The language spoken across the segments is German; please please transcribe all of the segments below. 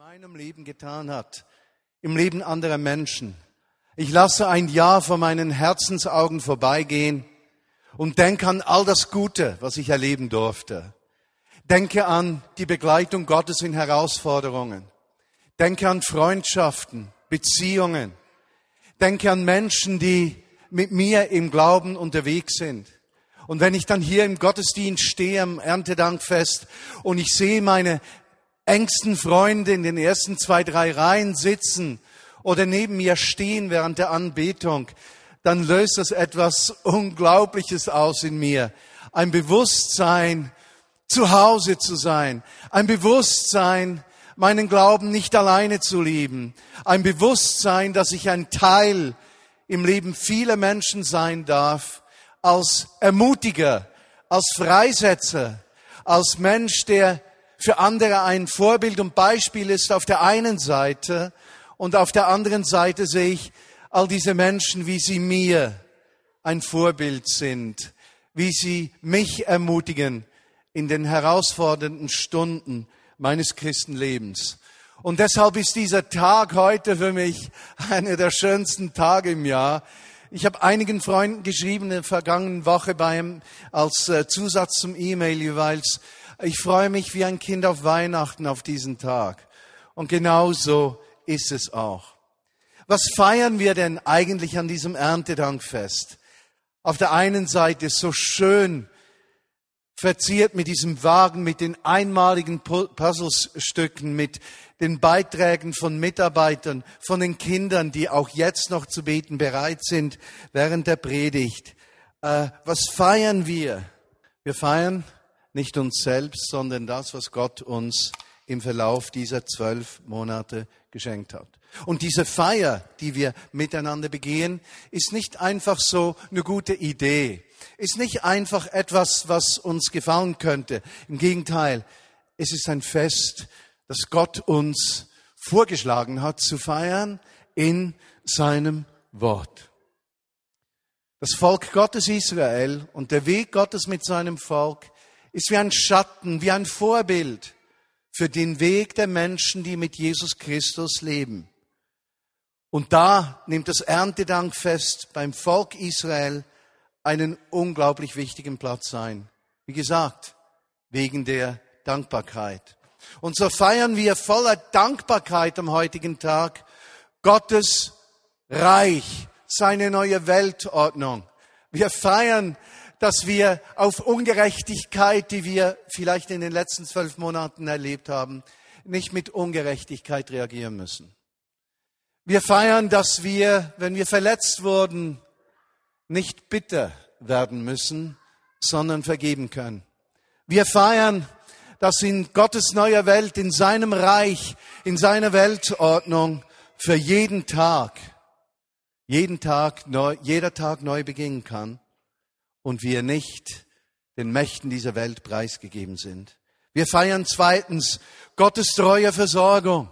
meinem Leben getan hat, im Leben anderer Menschen. Ich lasse ein Jahr vor meinen Herzensaugen vorbeigehen und denke an all das Gute, was ich erleben durfte. Denke an die Begleitung Gottes in Herausforderungen. Denke an Freundschaften, Beziehungen. Denke an Menschen, die mit mir im Glauben unterwegs sind. Und wenn ich dann hier im Gottesdienst stehe am Erntedankfest und ich sehe meine engsten Freunde in den ersten zwei, drei Reihen sitzen oder neben mir stehen während der Anbetung, dann löst das etwas Unglaubliches aus in mir. Ein Bewusstsein, zu Hause zu sein. Ein Bewusstsein, meinen Glauben nicht alleine zu lieben. Ein Bewusstsein, dass ich ein Teil im Leben vieler Menschen sein darf, als Ermutiger, als Freisetzer, als Mensch, der für andere ein Vorbild und Beispiel ist auf der einen Seite und auf der anderen Seite sehe ich all diese Menschen, wie sie mir ein Vorbild sind, wie sie mich ermutigen in den herausfordernden Stunden meines Christenlebens. Und deshalb ist dieser Tag heute für mich einer der schönsten Tage im Jahr. Ich habe einigen Freunden geschrieben in der vergangenen Woche beim, als äh, Zusatz zum E-Mail jeweils, ich freue mich wie ein Kind auf Weihnachten auf diesen Tag. Und genauso ist es auch. Was feiern wir denn eigentlich an diesem Erntedankfest? Auf der einen Seite so schön verziert mit diesem Wagen, mit den einmaligen Puzzlestücken, mit den Beiträgen von Mitarbeitern, von den Kindern, die auch jetzt noch zu beten bereit sind während der Predigt. Äh, was feiern wir? Wir feiern nicht uns selbst, sondern das, was Gott uns im Verlauf dieser zwölf Monate geschenkt hat. Und diese Feier, die wir miteinander begehen, ist nicht einfach so eine gute Idee, ist nicht einfach etwas, was uns gefallen könnte. Im Gegenteil, es ist ein Fest, das Gott uns vorgeschlagen hat zu feiern in seinem Wort. Das Volk Gottes Israel und der Weg Gottes mit seinem Volk ist wie ein Schatten, wie ein Vorbild für den Weg der Menschen, die mit Jesus Christus leben. Und da nimmt das Erntedankfest beim Volk Israel einen unglaublich wichtigen Platz ein. Wie gesagt, wegen der Dankbarkeit. Und so feiern wir voller Dankbarkeit am heutigen Tag Gottes Reich, seine neue Weltordnung. Wir feiern dass wir auf Ungerechtigkeit, die wir vielleicht in den letzten zwölf Monaten erlebt haben, nicht mit Ungerechtigkeit reagieren müssen. Wir feiern, dass wir, wenn wir verletzt wurden, nicht bitter werden müssen, sondern vergeben können. Wir feiern, dass in Gottes neuer Welt, in seinem Reich, in seiner Weltordnung für jeden Tag, jeden Tag neu, jeder Tag neu beginnen kann und wir nicht den Mächten dieser Welt preisgegeben sind. Wir feiern zweitens Gottes treue Versorgung,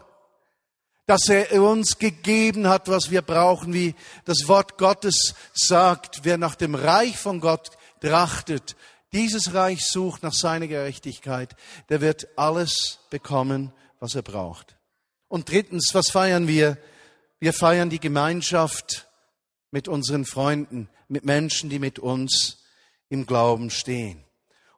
dass er uns gegeben hat, was wir brauchen, wie das Wort Gottes sagt, wer nach dem Reich von Gott trachtet, dieses Reich sucht nach seiner Gerechtigkeit, der wird alles bekommen, was er braucht. Und drittens, was feiern wir? Wir feiern die Gemeinschaft mit unseren Freunden, mit Menschen, die mit uns im Glauben stehen.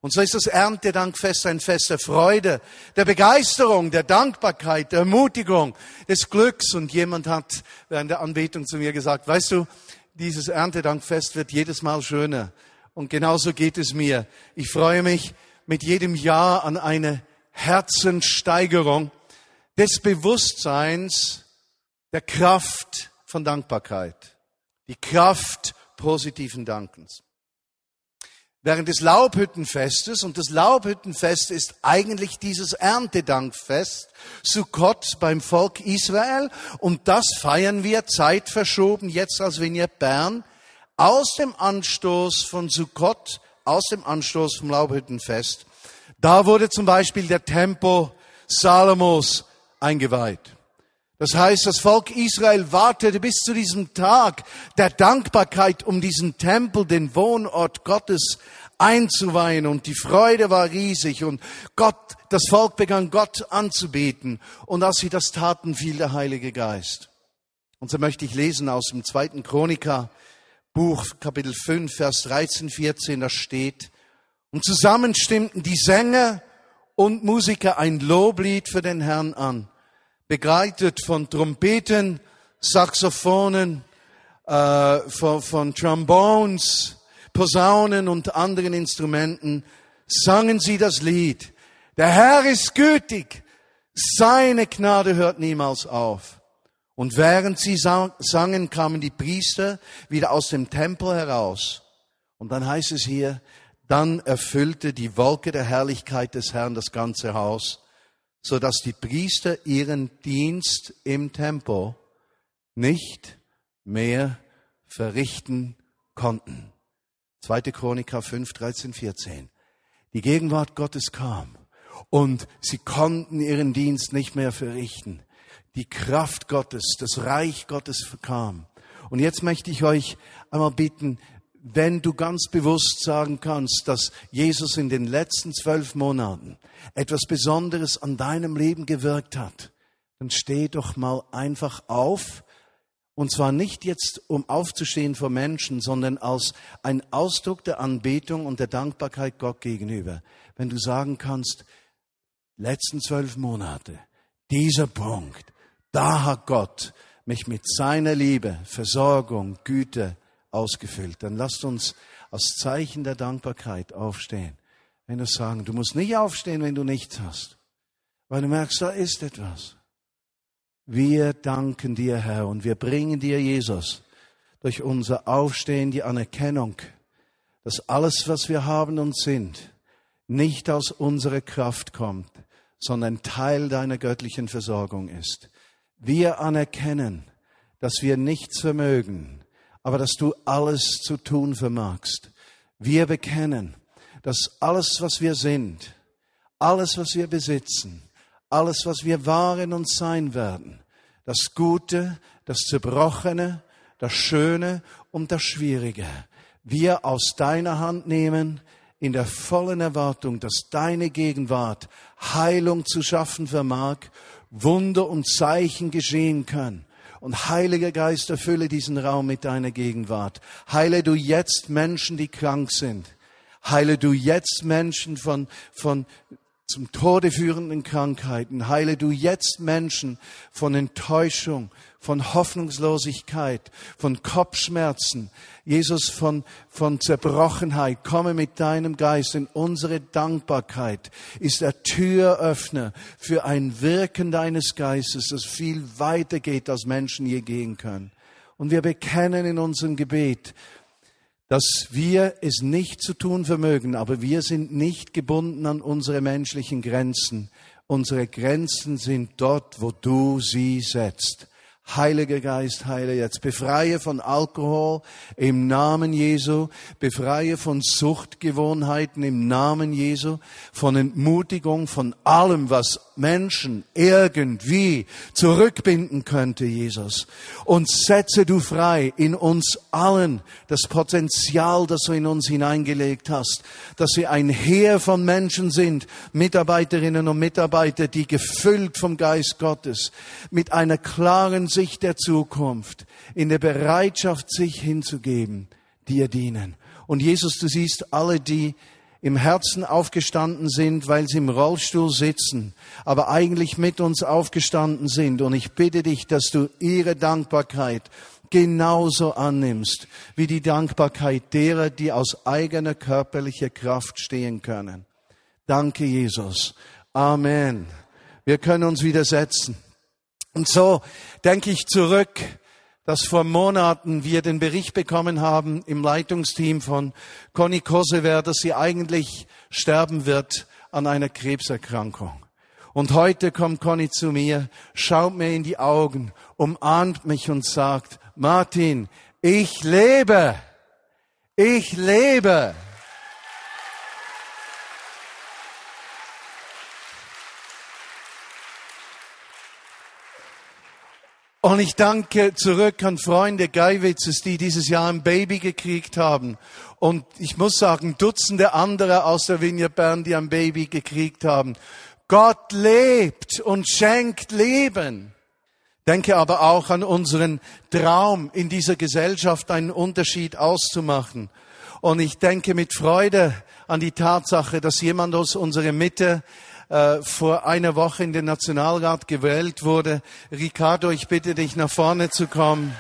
Und so ist das Erntedankfest ein Fest der Freude, der Begeisterung, der Dankbarkeit, der Ermutigung, des Glücks. Und jemand hat während der Anbetung zu mir gesagt, weißt du, dieses Erntedankfest wird jedes Mal schöner. Und genauso geht es mir. Ich freue mich mit jedem Jahr an eine Herzenssteigerung des Bewusstseins der Kraft von Dankbarkeit, die Kraft positiven Dankens während des Laubhüttenfestes, und das Laubhüttenfest ist eigentlich dieses Erntedankfest, Sukkot beim Volk Israel, und das feiern wir zeitverschoben jetzt als Vignette Bern aus dem Anstoß von Sukkot, aus dem Anstoß vom Laubhüttenfest. Da wurde zum Beispiel der Tempel Salomos eingeweiht. Das heißt, das Volk Israel wartete bis zu diesem Tag der Dankbarkeit, um diesen Tempel, den Wohnort Gottes einzuweihen. Und die Freude war riesig. Und Gott Das Volk begann Gott anzubeten und als sie das taten, fiel der Heilige Geist. Und so möchte ich lesen aus dem zweiten Chroniker, Buch, Kapitel 5, Vers 13, 14, da steht, und zusammen stimmten die Sänger und Musiker ein Loblied für den Herrn an, begleitet von Trompeten, Saxophonen, äh, von, von Trombones, Posaunen und anderen Instrumenten, sangen sie das Lied. Der Herr ist gütig, seine Gnade hört niemals auf. Und während sie sangen, kamen die Priester wieder aus dem Tempel heraus. Und dann heißt es hier, dann erfüllte die Wolke der Herrlichkeit des Herrn das ganze Haus, so dass die Priester ihren Dienst im Tempel nicht mehr verrichten konnten. 2. Chroniker 5, 13, 14. Die Gegenwart Gottes kam und sie konnten ihren Dienst nicht mehr verrichten. Die Kraft Gottes, das Reich Gottes kam. Und jetzt möchte ich euch einmal bitten, wenn du ganz bewusst sagen kannst, dass Jesus in den letzten zwölf Monaten etwas Besonderes an deinem Leben gewirkt hat, dann steh doch mal einfach auf und zwar nicht jetzt, um aufzustehen vor Menschen, sondern als ein Ausdruck der Anbetung und der Dankbarkeit Gott gegenüber. Wenn du sagen kannst, letzten zwölf Monate, dieser Punkt, da hat Gott mich mit seiner Liebe, Versorgung, Güte ausgefüllt, dann lasst uns als Zeichen der Dankbarkeit aufstehen. Wenn du sagen, du musst nicht aufstehen, wenn du nichts hast, weil du merkst, da ist etwas. Wir danken dir, Herr, und wir bringen dir, Jesus, durch unser Aufstehen die Anerkennung, dass alles, was wir haben und sind, nicht aus unserer Kraft kommt, sondern Teil deiner göttlichen Versorgung ist. Wir anerkennen, dass wir nichts vermögen, aber dass du alles zu tun vermagst. Wir bekennen, dass alles, was wir sind, alles, was wir besitzen, alles, was wir waren und sein werden, das Gute, das Zerbrochene, das Schöne und das Schwierige, wir aus deiner Hand nehmen, in der vollen Erwartung, dass deine Gegenwart Heilung zu schaffen vermag, Wunder und Zeichen geschehen können. Und Heiliger Geist, erfülle diesen Raum mit deiner Gegenwart. Heile du jetzt Menschen, die krank sind. Heile du jetzt Menschen von, von zum Tode führenden Krankheiten. Heile du jetzt Menschen von Enttäuschung, von Hoffnungslosigkeit, von Kopfschmerzen. Jesus, von, von Zerbrochenheit. Komme mit deinem Geist in unsere Dankbarkeit. Ist der Türöffner für ein Wirken deines Geistes, das viel weiter geht, als Menschen je gehen können. Und wir bekennen in unserem Gebet, dass wir es nicht zu tun vermögen, aber wir sind nicht gebunden an unsere menschlichen Grenzen. Unsere Grenzen sind dort, wo du sie setzt. Heiliger Geist, heile jetzt. Befreie von Alkohol im Namen Jesu. Befreie von Suchtgewohnheiten im Namen Jesu. Von Entmutigung, von allem, was Menschen irgendwie zurückbinden könnte, Jesus. Und setze du frei in uns allen das Potenzial, das du in uns hineingelegt hast, dass wir ein Heer von Menschen sind, Mitarbeiterinnen und Mitarbeiter, die gefüllt vom Geist Gottes, mit einer klaren Sicht der Zukunft, in der Bereitschaft, sich hinzugeben, dir dienen. Und Jesus, du siehst alle, die im Herzen aufgestanden sind, weil sie im Rollstuhl sitzen, aber eigentlich mit uns aufgestanden sind. Und ich bitte dich, dass du ihre Dankbarkeit genauso annimmst wie die Dankbarkeit derer, die aus eigener körperlicher Kraft stehen können. Danke, Jesus. Amen. Wir können uns widersetzen. Und so denke ich zurück dass vor Monaten wir den Bericht bekommen haben im Leitungsteam von Conny Kosewer, dass sie eigentlich sterben wird an einer Krebserkrankung. Und heute kommt Conny zu mir, schaut mir in die Augen, umarmt mich und sagt, Martin, ich lebe, ich lebe. Und ich danke zurück an Freunde Geiwitzes, die dieses Jahr ein Baby gekriegt haben. Und ich muss sagen, Dutzende andere aus der Vineyard Bern, die ein Baby gekriegt haben. Gott lebt und schenkt Leben. Denke aber auch an unseren Traum, in dieser Gesellschaft einen Unterschied auszumachen. Und ich denke mit Freude an die Tatsache, dass jemand aus unserer Mitte äh, vor einer Woche in den Nationalrat gewählt wurde. Ricardo, ich bitte dich, nach vorne zu kommen.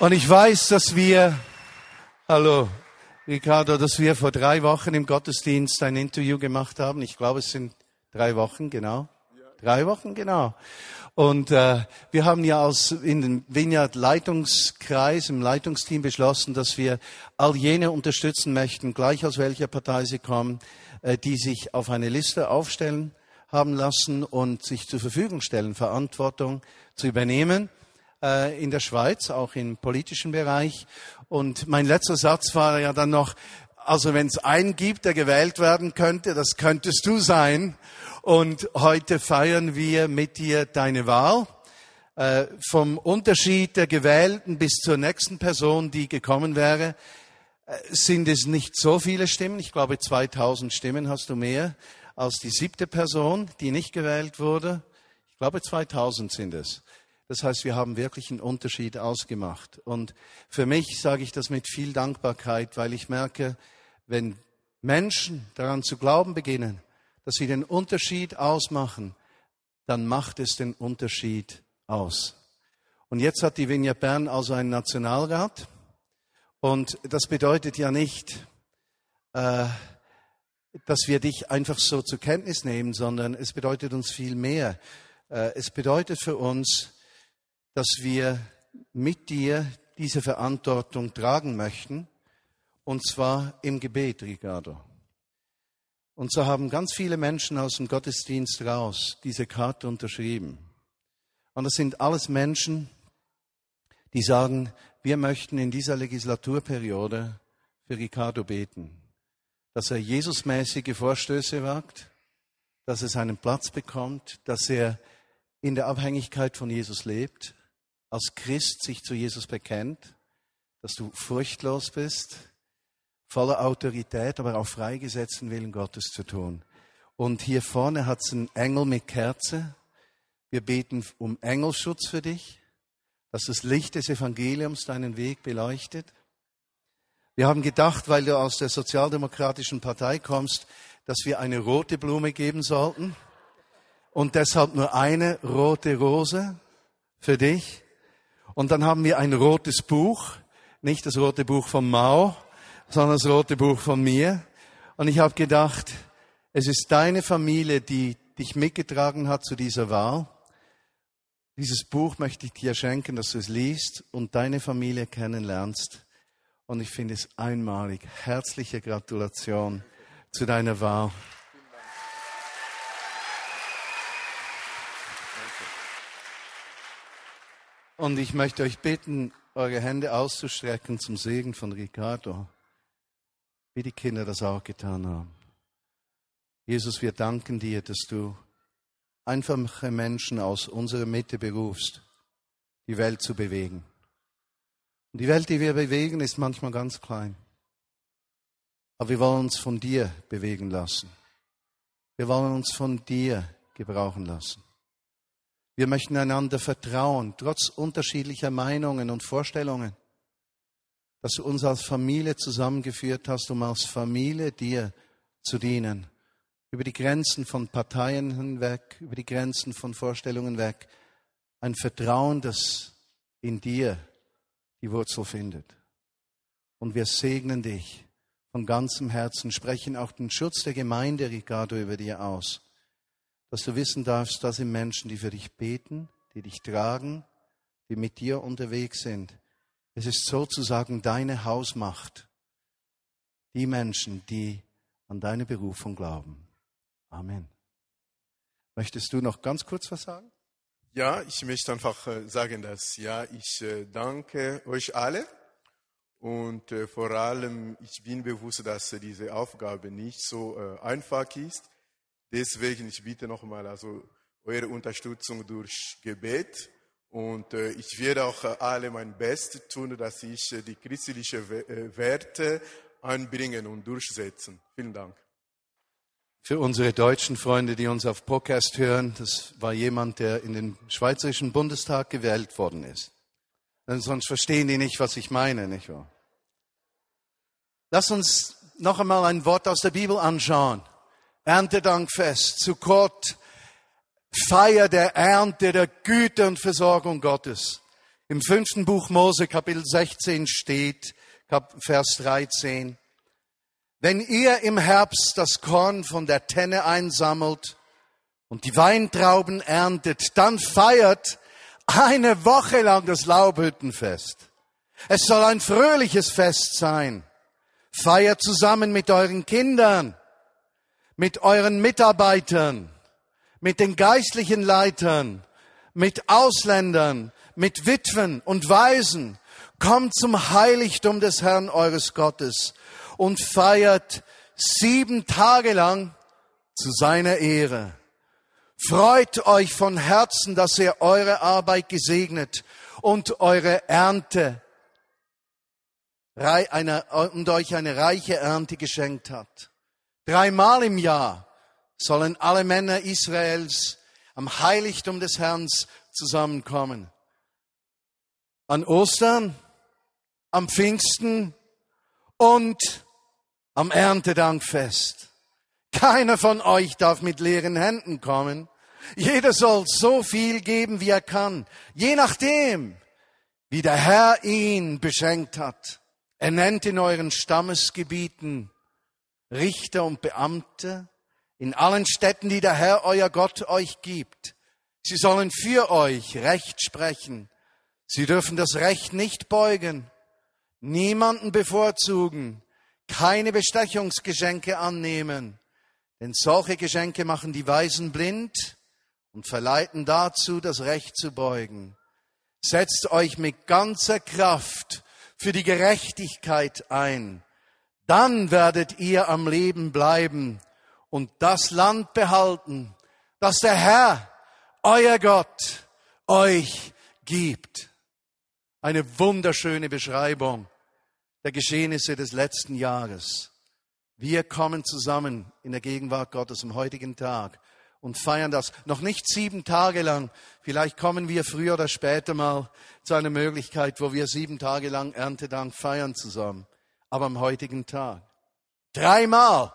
Und ich weiß, dass wir, hallo, Ricardo, dass wir vor drei Wochen im Gottesdienst ein Interview gemacht haben. Ich glaube, es sind drei Wochen, genau. Drei Wochen, genau. Und äh, wir haben ja aus in den Vineyard Leitungskreis, im Leitungsteam beschlossen, dass wir all jene unterstützen möchten, gleich aus welcher Partei sie kommen, äh, die sich auf eine Liste aufstellen haben lassen und sich zur Verfügung stellen, Verantwortung zu übernehmen äh, in der Schweiz, auch im politischen Bereich. Und mein letzter Satz war ja dann noch, also wenn es einen gibt, der gewählt werden könnte, das könntest du sein. Und heute feiern wir mit dir deine Wahl. Äh, vom Unterschied der Gewählten bis zur nächsten Person, die gekommen wäre, äh, sind es nicht so viele Stimmen. Ich glaube, 2000 Stimmen hast du mehr als die siebte Person, die nicht gewählt wurde. Ich glaube, 2000 sind es. Das heißt, wir haben wirklich einen Unterschied ausgemacht. Und für mich sage ich das mit viel Dankbarkeit, weil ich merke, wenn Menschen daran zu glauben beginnen, dass sie den Unterschied ausmachen, dann macht es den Unterschied aus. Und jetzt hat die Vinja Bern also einen Nationalrat. Und das bedeutet ja nicht, äh, dass wir dich einfach so zur Kenntnis nehmen, sondern es bedeutet uns viel mehr. Äh, es bedeutet für uns, dass wir mit dir diese Verantwortung tragen möchten, und zwar im Gebet, Ricardo. Und so haben ganz viele Menschen aus dem Gottesdienst raus diese Karte unterschrieben. Und das sind alles Menschen, die sagen, wir möchten in dieser Legislaturperiode für Ricardo beten, dass er Jesusmäßige Vorstöße wagt, dass er seinen Platz bekommt, dass er in der Abhängigkeit von Jesus lebt als Christ sich zu Jesus bekennt, dass du furchtlos bist, voller Autorität, aber auch freigesetzten Willen Gottes zu tun. Und hier vorne hat es einen Engel mit Kerze. Wir beten um Engelschutz für dich, dass das Licht des Evangeliums deinen Weg beleuchtet. Wir haben gedacht, weil du aus der Sozialdemokratischen Partei kommst, dass wir eine rote Blume geben sollten und deshalb nur eine rote Rose für dich. Und dann haben wir ein rotes Buch, nicht das rote Buch von Mao, sondern das rote Buch von mir. Und ich habe gedacht, es ist deine Familie, die dich mitgetragen hat zu dieser Wahl. Dieses Buch möchte ich dir schenken, dass du es liest und deine Familie kennenlernst. Und ich finde es einmalig. Herzliche Gratulation zu deiner Wahl. Und ich möchte euch bitten, eure Hände auszustrecken zum Segen von Ricardo, wie die Kinder das auch getan haben. Jesus, wir danken dir, dass du einfache Menschen aus unserer Mitte berufst, die Welt zu bewegen. Und die Welt, die wir bewegen, ist manchmal ganz klein. Aber wir wollen uns von dir bewegen lassen. Wir wollen uns von dir gebrauchen lassen. Wir möchten einander vertrauen, trotz unterschiedlicher Meinungen und Vorstellungen, dass du uns als Familie zusammengeführt hast, um als Familie dir zu dienen, über die Grenzen von Parteien hinweg, über die Grenzen von Vorstellungen weg, ein Vertrauen, das in dir die Wurzel findet. Und wir segnen dich von ganzem Herzen, sprechen auch den Schutz der Gemeinde, Ricardo, über dir aus dass du wissen darfst, das sind Menschen, die für dich beten, die dich tragen, die mit dir unterwegs sind. Es ist sozusagen deine Hausmacht. Die Menschen, die an deine Berufung glauben. Amen. Möchtest du noch ganz kurz was sagen? Ja, ich möchte einfach äh, sagen, dass ja, ich äh, danke euch alle und äh, vor allem ich bin bewusst, dass diese Aufgabe nicht so einfach ist. Deswegen, ich bitte nochmal also eure Unterstützung durch Gebet. Und äh, ich werde auch äh, alle mein Bestes tun, dass ich äh, die christlichen äh, Werte einbringen und durchsetzen. Vielen Dank. Für unsere deutschen Freunde, die uns auf Podcast hören, das war jemand, der in den Schweizerischen Bundestag gewählt worden ist. Denn sonst verstehen die nicht, was ich meine, nicht wahr? Lass uns noch einmal ein Wort aus der Bibel anschauen. Erntedankfest, zu Gott, Feier der Ernte, der Güte und Versorgung Gottes. Im fünften Buch Mose, Kapitel 16 steht, Vers 13, wenn ihr im Herbst das Korn von der Tenne einsammelt und die Weintrauben erntet, dann feiert eine Woche lang das Laubhüttenfest. Es soll ein fröhliches Fest sein. Feiert zusammen mit euren Kindern, mit euren Mitarbeitern, mit den geistlichen Leitern, mit Ausländern, mit Witwen und Waisen. Kommt zum Heiligtum des Herrn eures Gottes und feiert sieben Tage lang zu seiner Ehre. Freut euch von Herzen, dass er eure Arbeit gesegnet und eure Ernte und euch eine reiche Ernte geschenkt hat. Dreimal im Jahr sollen alle Männer Israels am Heiligtum des Herrn zusammenkommen. An Ostern, am Pfingsten und am Erntedankfest. Keiner von euch darf mit leeren Händen kommen. Jeder soll so viel geben, wie er kann, je nachdem, wie der Herr ihn beschenkt hat. Er nennt in euren Stammesgebieten Richter und Beamte in allen Städten, die der Herr euer Gott euch gibt. Sie sollen für euch Recht sprechen. Sie dürfen das Recht nicht beugen, niemanden bevorzugen, keine Bestechungsgeschenke annehmen, denn solche Geschenke machen die Weisen blind und verleiten dazu, das Recht zu beugen. Setzt euch mit ganzer Kraft für die Gerechtigkeit ein, dann werdet ihr am Leben bleiben und das Land behalten, das der Herr, euer Gott, euch gibt. Eine wunderschöne Beschreibung der Geschehnisse des letzten Jahres. Wir kommen zusammen in der Gegenwart Gottes am heutigen Tag und feiern das noch nicht sieben Tage lang. Vielleicht kommen wir früher oder später mal zu einer Möglichkeit, wo wir sieben Tage lang Erntedank feiern zusammen. Aber am heutigen Tag. Dreimal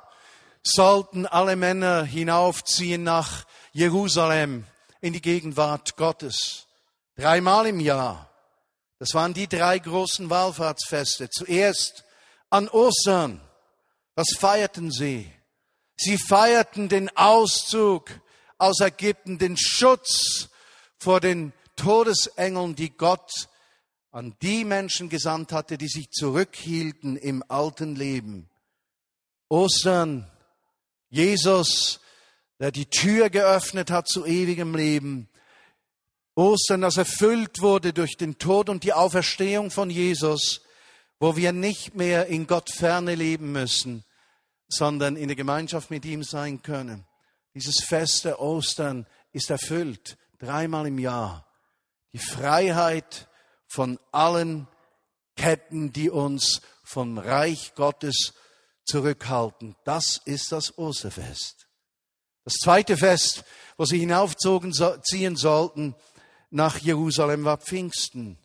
sollten alle Männer hinaufziehen nach Jerusalem in die Gegenwart Gottes. Dreimal im Jahr. Das waren die drei großen Wallfahrtsfeste. Zuerst an Ostern. Was feierten sie? Sie feierten den Auszug aus Ägypten, den Schutz vor den Todesengeln, die Gott an die Menschen gesandt hatte, die sich zurückhielten im alten Leben. Ostern, Jesus, der die Tür geöffnet hat zu ewigem Leben, Ostern, das erfüllt wurde durch den Tod und die Auferstehung von Jesus, wo wir nicht mehr in Gott ferne leben müssen, sondern in der Gemeinschaft mit ihm sein können. Dieses Fest der Ostern ist erfüllt, dreimal im Jahr. Die Freiheit von allen Ketten, die uns vom Reich Gottes zurückhalten. Das ist das Osterfest. Das zweite Fest, wo sie hinaufziehen sollten, nach Jerusalem war Pfingsten.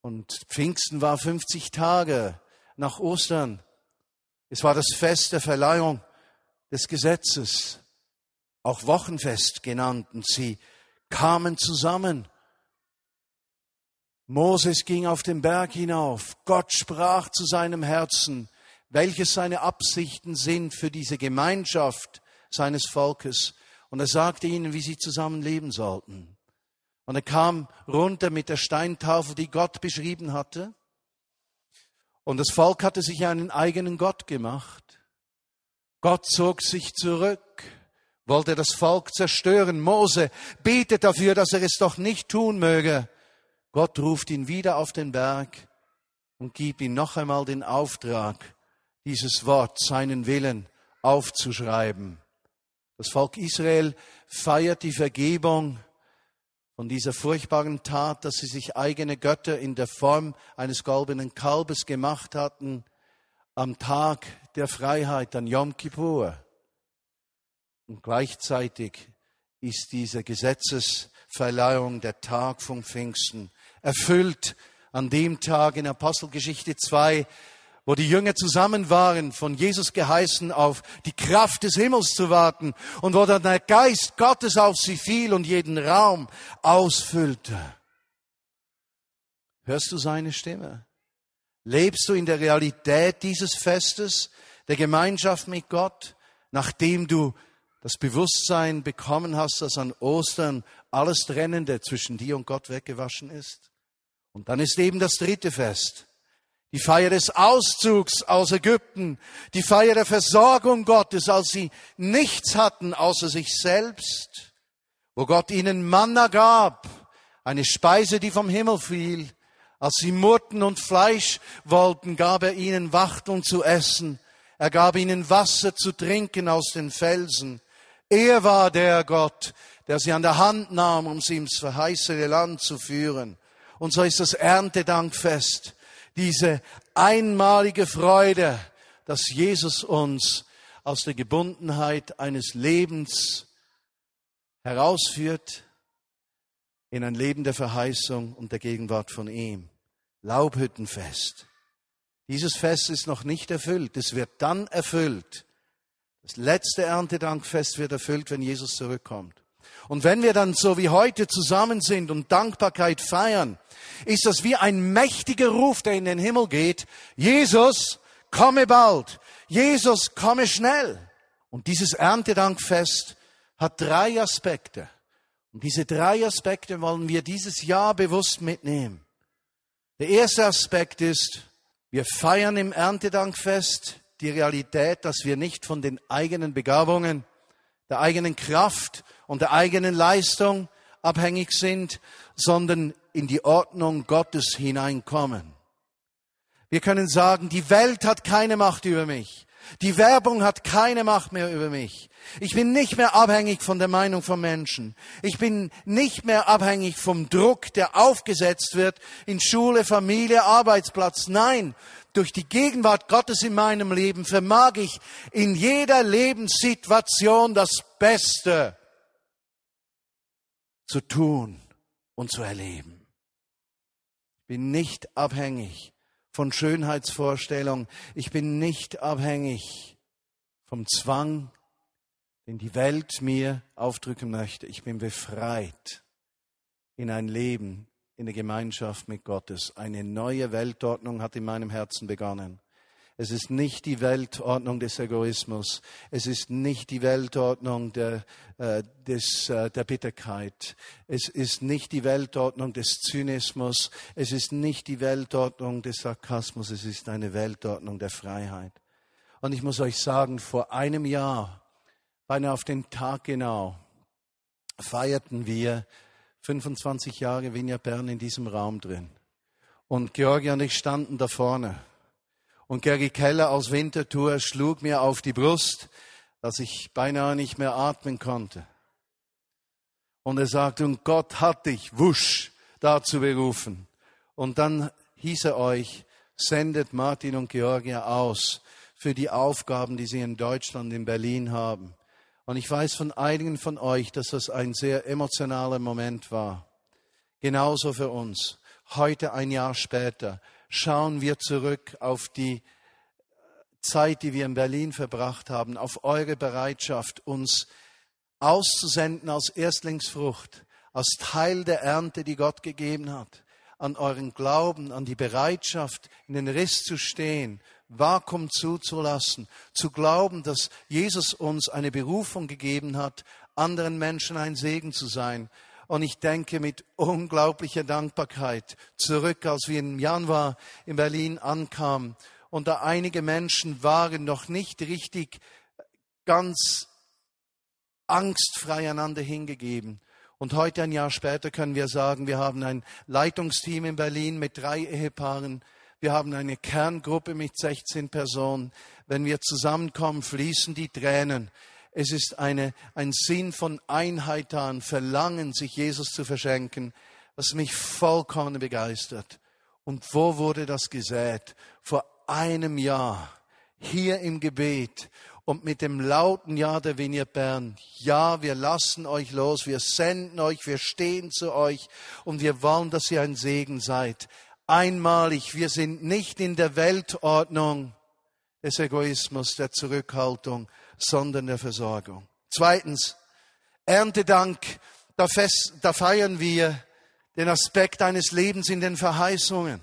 Und Pfingsten war 50 Tage nach Ostern. Es war das Fest der Verleihung des Gesetzes, auch Wochenfest genannt. Und sie kamen zusammen. Moses ging auf den Berg hinauf. Gott sprach zu seinem Herzen, welches seine Absichten sind für diese Gemeinschaft seines Volkes. Und er sagte ihnen, wie sie zusammen leben sollten. Und er kam runter mit der Steintafel, die Gott beschrieben hatte. Und das Volk hatte sich einen eigenen Gott gemacht. Gott zog sich zurück, wollte das Volk zerstören. Mose betet dafür, dass er es doch nicht tun möge. Gott ruft ihn wieder auf den Berg und gibt ihm noch einmal den Auftrag, dieses Wort, seinen Willen aufzuschreiben. Das Volk Israel feiert die Vergebung von dieser furchtbaren Tat, dass sie sich eigene Götter in der Form eines goldenen Kalbes gemacht hatten, am Tag der Freiheit, an Yom Kippur. Und gleichzeitig ist diese Gesetzesverleihung der Tag vom Pfingsten erfüllt an dem Tag in Apostelgeschichte 2, wo die Jünger zusammen waren, von Jesus geheißen, auf die Kraft des Himmels zu warten und wo dann der Geist Gottes auf sie fiel und jeden Raum ausfüllte. Hörst du seine Stimme? Lebst du in der Realität dieses Festes, der Gemeinschaft mit Gott, nachdem du das Bewusstsein bekommen hast, dass an Ostern alles Trennende zwischen dir und Gott weggewaschen ist? Und dann ist eben das dritte Fest. Die Feier des Auszugs aus Ägypten, die Feier der Versorgung Gottes, als sie nichts hatten außer sich selbst, wo Gott ihnen Manna gab, eine Speise, die vom Himmel fiel. Als sie murrten und Fleisch wollten, gab er ihnen Wachteln zu essen. Er gab ihnen Wasser zu trinken aus den Felsen. Er war der Gott, der sie an der Hand nahm, um sie ins verheißene Land zu führen. Und so ist das Erntedankfest diese einmalige Freude, dass Jesus uns aus der Gebundenheit eines Lebens herausführt in ein Leben der Verheißung und der Gegenwart von ihm. Laubhüttenfest. Dieses Fest ist noch nicht erfüllt. Es wird dann erfüllt. Das letzte Erntedankfest wird erfüllt, wenn Jesus zurückkommt. Und wenn wir dann so wie heute zusammen sind und Dankbarkeit feiern, ist das wie ein mächtiger Ruf, der in den Himmel geht. Jesus, komme bald. Jesus, komme schnell. Und dieses Erntedankfest hat drei Aspekte. Und diese drei Aspekte wollen wir dieses Jahr bewusst mitnehmen. Der erste Aspekt ist, wir feiern im Erntedankfest die Realität, dass wir nicht von den eigenen Begabungen, der eigenen Kraft und der eigenen Leistung abhängig sind, sondern in die Ordnung Gottes hineinkommen. Wir können sagen, die Welt hat keine Macht über mich. Die Werbung hat keine Macht mehr über mich. Ich bin nicht mehr abhängig von der Meinung von Menschen. Ich bin nicht mehr abhängig vom Druck, der aufgesetzt wird in Schule, Familie, Arbeitsplatz. Nein, durch die Gegenwart Gottes in meinem Leben vermag ich in jeder Lebenssituation das Beste zu tun und zu erleben. Ich bin nicht abhängig von Schönheitsvorstellungen. Ich bin nicht abhängig vom Zwang, den die Welt mir aufdrücken möchte. Ich bin befreit in ein Leben in der Gemeinschaft mit Gottes. Eine neue Weltordnung hat in meinem Herzen begonnen. Es ist nicht die Weltordnung des Egoismus. Es ist nicht die Weltordnung der, äh, des, äh, der Bitterkeit. Es ist nicht die Weltordnung des Zynismus. Es ist nicht die Weltordnung des Sarkasmus. Es ist eine Weltordnung der Freiheit. Und ich muss euch sagen, vor einem Jahr, beinahe auf den Tag genau, feierten wir 25 Jahre Vinja Bern in diesem Raum drin. Und Georgia und ich standen da vorne. Und Gary Keller aus Winterthur schlug mir auf die Brust, dass ich beinahe nicht mehr atmen konnte. Und er sagte, und Gott hat dich, wusch, dazu berufen. Und dann hieß er euch, sendet Martin und Georgia aus für die Aufgaben, die sie in Deutschland, in Berlin haben. Und ich weiß von einigen von euch, dass das ein sehr emotionaler Moment war. Genauso für uns. Heute, ein Jahr später, schauen wir zurück auf die Zeit, die wir in Berlin verbracht haben, auf eure Bereitschaft, uns auszusenden als Erstlingsfrucht, als Teil der Ernte, die Gott gegeben hat, an euren Glauben, an die Bereitschaft, in den Riss zu stehen, Vakuum zuzulassen, zu glauben, dass Jesus uns eine Berufung gegeben hat, anderen Menschen ein Segen zu sein, und ich denke mit unglaublicher Dankbarkeit zurück, als wir im Januar in Berlin ankamen und da einige Menschen waren noch nicht richtig ganz angstfrei einander hingegeben. Und heute, ein Jahr später, können wir sagen, wir haben ein Leitungsteam in Berlin mit drei Ehepaaren. Wir haben eine Kerngruppe mit 16 Personen. Wenn wir zusammenkommen, fließen die Tränen. Es ist eine, ein Sinn von Einheit da, ein Verlangen, sich Jesus zu verschenken, was mich vollkommen begeistert. Und wo wurde das gesät? Vor einem Jahr hier im Gebet und mit dem lauten Ja der Vignette Bern, ja, wir lassen euch los, wir senden euch, wir stehen zu euch und wir wollen, dass ihr ein Segen seid. Einmalig, wir sind nicht in der Weltordnung des Egoismus, der Zurückhaltung, sondern der Versorgung. Zweitens, Erntedank, da, fest, da feiern wir den Aspekt eines Lebens in den Verheißungen.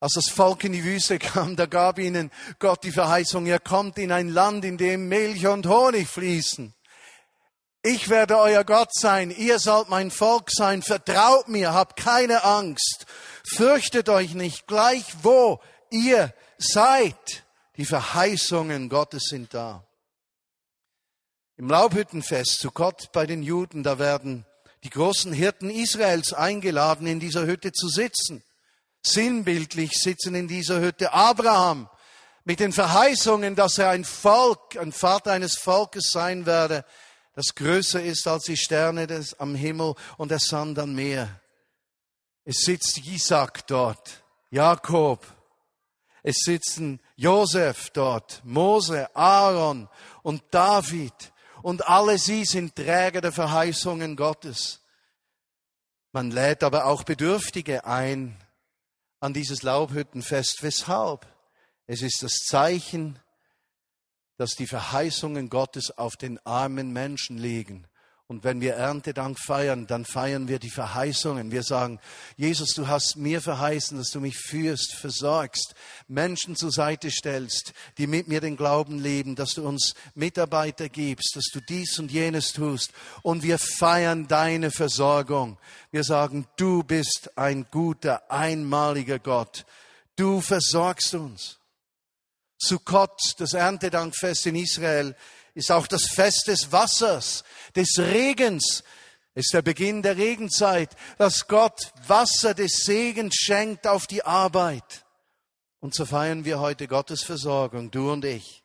Als das Volk in die Wüste kam, da gab ihnen Gott die Verheißung, ihr kommt in ein Land, in dem Milch und Honig fließen. Ich werde euer Gott sein, ihr sollt mein Volk sein, vertraut mir, habt keine Angst, fürchtet euch nicht, gleich wo ihr seid. Die Verheißungen Gottes sind da. Im Laubhüttenfest zu Gott bei den Juden, da werden die großen Hirten Israels eingeladen, in dieser Hütte zu sitzen. Sinnbildlich sitzen in dieser Hütte Abraham mit den Verheißungen, dass er ein Volk, ein Vater eines Volkes sein werde, das größer ist als die Sterne des, am Himmel und der Sand am Meer. Es sitzt Isaac dort, Jakob, es sitzen Josef dort, Mose, Aaron und David und alle sie sind Träger der Verheißungen Gottes. Man lädt aber auch Bedürftige ein an dieses Laubhüttenfest. Weshalb? Es ist das Zeichen, dass die Verheißungen Gottes auf den armen Menschen liegen. Und wenn wir Erntedank feiern, dann feiern wir die Verheißungen. Wir sagen, Jesus, du hast mir verheißen, dass du mich führst, versorgst, Menschen zur Seite stellst, die mit mir den Glauben leben, dass du uns Mitarbeiter gibst, dass du dies und jenes tust. Und wir feiern deine Versorgung. Wir sagen, du bist ein guter, einmaliger Gott. Du versorgst uns. Sukkot, das Erntedankfest in Israel, ist auch das Fest des Wassers, des Regens. Ist der Beginn der Regenzeit, dass Gott Wasser des Segens schenkt auf die Arbeit. Und so feiern wir heute Gottes Versorgung, du und ich.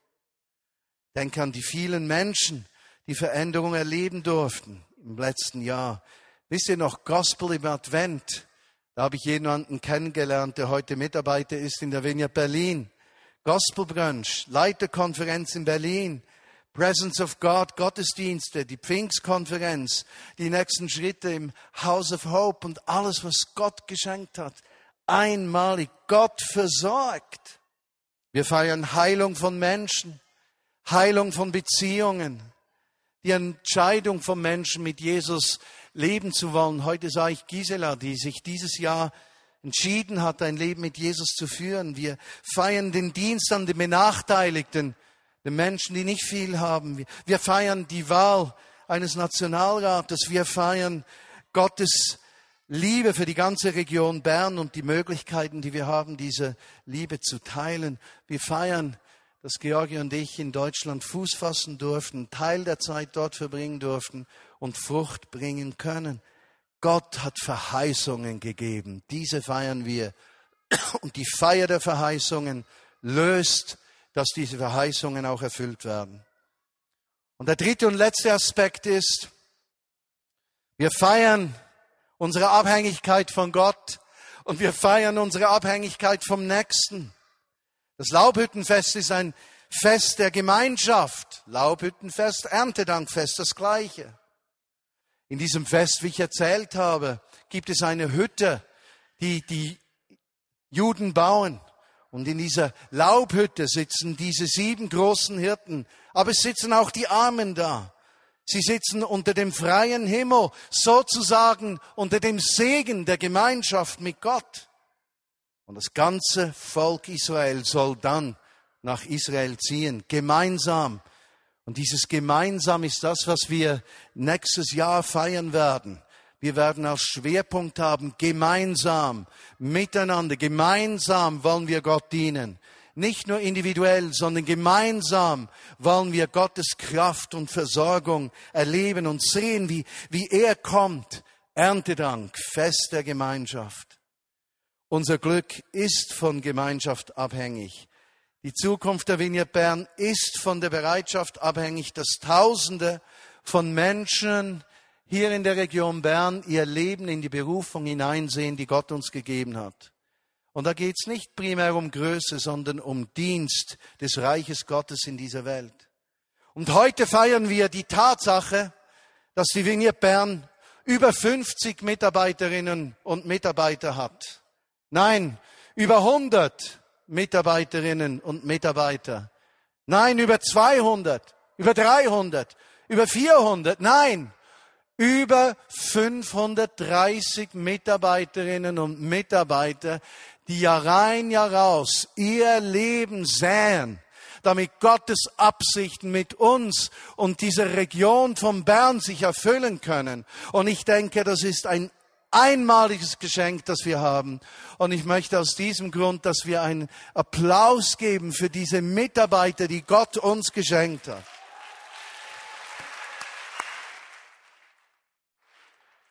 Denk an die vielen Menschen, die Veränderung erleben durften im letzten Jahr. Wisst ihr noch, Gospel im Advent? Da habe ich jemanden kennengelernt, der heute Mitarbeiter ist in der Vineyard Berlin. Gospel Brunch, Leiterkonferenz in Berlin. Presence of God, Gottesdienste, die Pfingstkonferenz, die nächsten Schritte im House of Hope und alles, was Gott geschenkt hat. Einmalig, Gott versorgt. Wir feiern Heilung von Menschen, Heilung von Beziehungen, die Entscheidung von Menschen mit Jesus leben zu wollen. Heute sah ich Gisela, die sich dieses Jahr entschieden hat, ein Leben mit Jesus zu führen. Wir feiern den Dienst an den Benachteiligten den Menschen, die nicht viel haben. Wir feiern die Wahl eines Nationalrates. Wir feiern Gottes Liebe für die ganze Region Bern und die Möglichkeiten, die wir haben, diese Liebe zu teilen. Wir feiern, dass Georgi und ich in Deutschland Fuß fassen durften, Teil der Zeit dort verbringen durften und Frucht bringen können. Gott hat Verheißungen gegeben. Diese feiern wir. Und die Feier der Verheißungen löst dass diese Verheißungen auch erfüllt werden. Und der dritte und letzte Aspekt ist, wir feiern unsere Abhängigkeit von Gott und wir feiern unsere Abhängigkeit vom Nächsten. Das Laubhüttenfest ist ein Fest der Gemeinschaft. Laubhüttenfest, Erntedankfest, das gleiche. In diesem Fest, wie ich erzählt habe, gibt es eine Hütte, die die Juden bauen. Und in dieser Laubhütte sitzen diese sieben großen Hirten, aber es sitzen auch die Armen da. Sie sitzen unter dem freien Himmel, sozusagen unter dem Segen der Gemeinschaft mit Gott. Und das ganze Volk Israel soll dann nach Israel ziehen, gemeinsam. Und dieses gemeinsam ist das, was wir nächstes Jahr feiern werden. Wir werden als Schwerpunkt haben, gemeinsam, miteinander, gemeinsam wollen wir Gott dienen. Nicht nur individuell, sondern gemeinsam wollen wir Gottes Kraft und Versorgung erleben und sehen, wie, wie er kommt. Erntedank, Fest der Gemeinschaft. Unser Glück ist von Gemeinschaft abhängig. Die Zukunft der Vineyard Bern ist von der Bereitschaft abhängig, dass Tausende von Menschen hier in der Region Bern ihr Leben in die Berufung hineinsehen, die Gott uns gegeben hat. Und da geht es nicht primär um Größe, sondern um Dienst des Reiches Gottes in dieser Welt. Und heute feiern wir die Tatsache, dass die Vignette Bern über 50 Mitarbeiterinnen und Mitarbeiter hat. Nein, über 100 Mitarbeiterinnen und Mitarbeiter. Nein, über 200, über 300, über 400. Nein, über 530 Mitarbeiterinnen und Mitarbeiter, die Jahr rein, Jahr raus ihr Leben säen, damit Gottes Absichten mit uns und dieser Region von Bern sich erfüllen können. Und ich denke, das ist ein einmaliges Geschenk, das wir haben. Und ich möchte aus diesem Grund, dass wir einen Applaus geben für diese Mitarbeiter, die Gott uns geschenkt hat.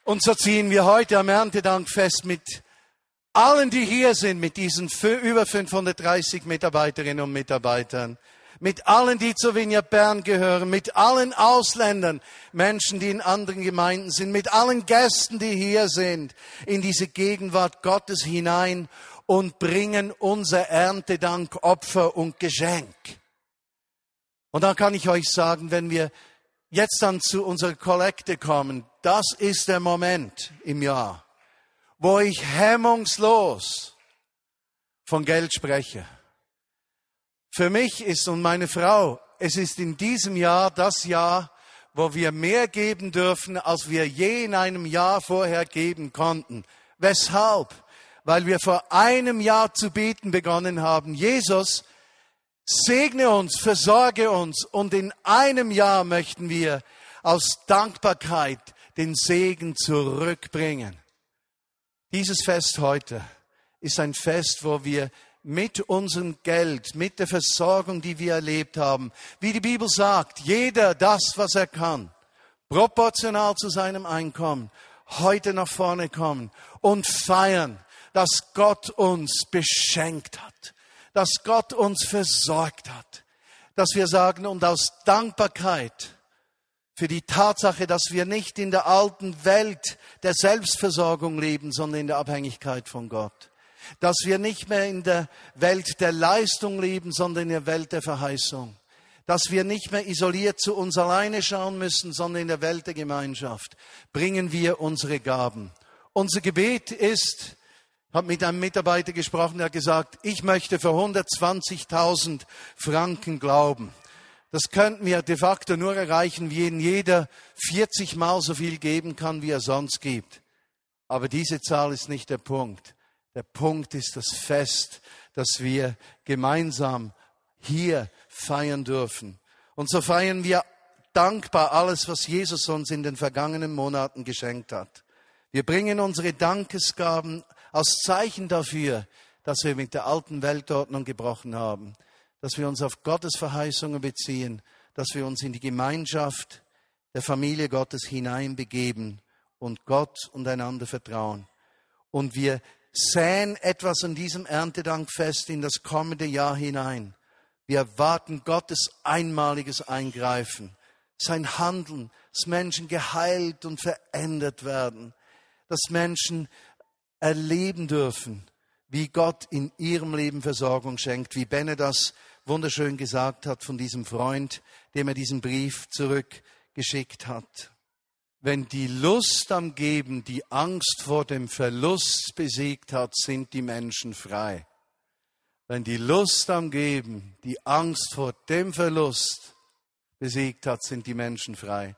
Und so ziehen wir heute am Erntedankfest mit allen, die hier sind, mit diesen über 530 Mitarbeiterinnen und Mitarbeitern, mit allen, die zur Vignette Bern gehören, mit allen Ausländern, Menschen, die in anderen Gemeinden sind, mit allen Gästen, die hier sind, in diese Gegenwart Gottes hinein und bringen unser Erntedank, Opfer und Geschenk. Und dann kann ich euch sagen, wenn wir jetzt dann zu unserer Kollekte kommen, das ist der Moment im Jahr, wo ich hemmungslos von Geld spreche. Für mich ist und meine Frau, es ist in diesem Jahr das Jahr, wo wir mehr geben dürfen, als wir je in einem Jahr vorher geben konnten. Weshalb? Weil wir vor einem Jahr zu beten begonnen haben. Jesus, segne uns, versorge uns und in einem Jahr möchten wir aus Dankbarkeit den Segen zurückbringen. Dieses Fest heute ist ein Fest, wo wir mit unserem Geld, mit der Versorgung, die wir erlebt haben, wie die Bibel sagt, jeder das, was er kann, proportional zu seinem Einkommen, heute nach vorne kommen und feiern, dass Gott uns beschenkt hat, dass Gott uns versorgt hat, dass wir sagen, und aus Dankbarkeit für die Tatsache, dass wir nicht in der alten Welt der Selbstversorgung leben, sondern in der Abhängigkeit von Gott. Dass wir nicht mehr in der Welt der Leistung leben, sondern in der Welt der Verheißung. Dass wir nicht mehr isoliert zu uns alleine schauen müssen, sondern in der Welt der Gemeinschaft bringen wir unsere Gaben. Unser Gebet ist, habe mit einem Mitarbeiter gesprochen, der hat gesagt, ich möchte für 120.000 Franken glauben. Das könnten wir de facto nur erreichen, wenn jeder 40 Mal so viel geben kann, wie er sonst gibt. Aber diese Zahl ist nicht der Punkt. Der Punkt ist das Fest, das wir gemeinsam hier feiern dürfen. Und so feiern wir dankbar alles, was Jesus uns in den vergangenen Monaten geschenkt hat. Wir bringen unsere Dankesgaben als Zeichen dafür, dass wir mit der alten Weltordnung gebrochen haben dass wir uns auf Gottes Verheißungen beziehen, dass wir uns in die Gemeinschaft der Familie Gottes hineinbegeben und Gott und einander vertrauen. Und wir säen etwas an diesem Erntedankfest in das kommende Jahr hinein. Wir erwarten Gottes einmaliges Eingreifen, sein Handeln, dass Menschen geheilt und verändert werden, dass Menschen erleben dürfen, wie Gott in ihrem Leben Versorgung schenkt, wie Benne das wunderschön gesagt hat von diesem Freund, dem er diesen Brief zurückgeschickt hat. Wenn die Lust am Geben die Angst vor dem Verlust besiegt hat, sind die Menschen frei. Wenn die Lust am Geben die Angst vor dem Verlust besiegt hat, sind die Menschen frei.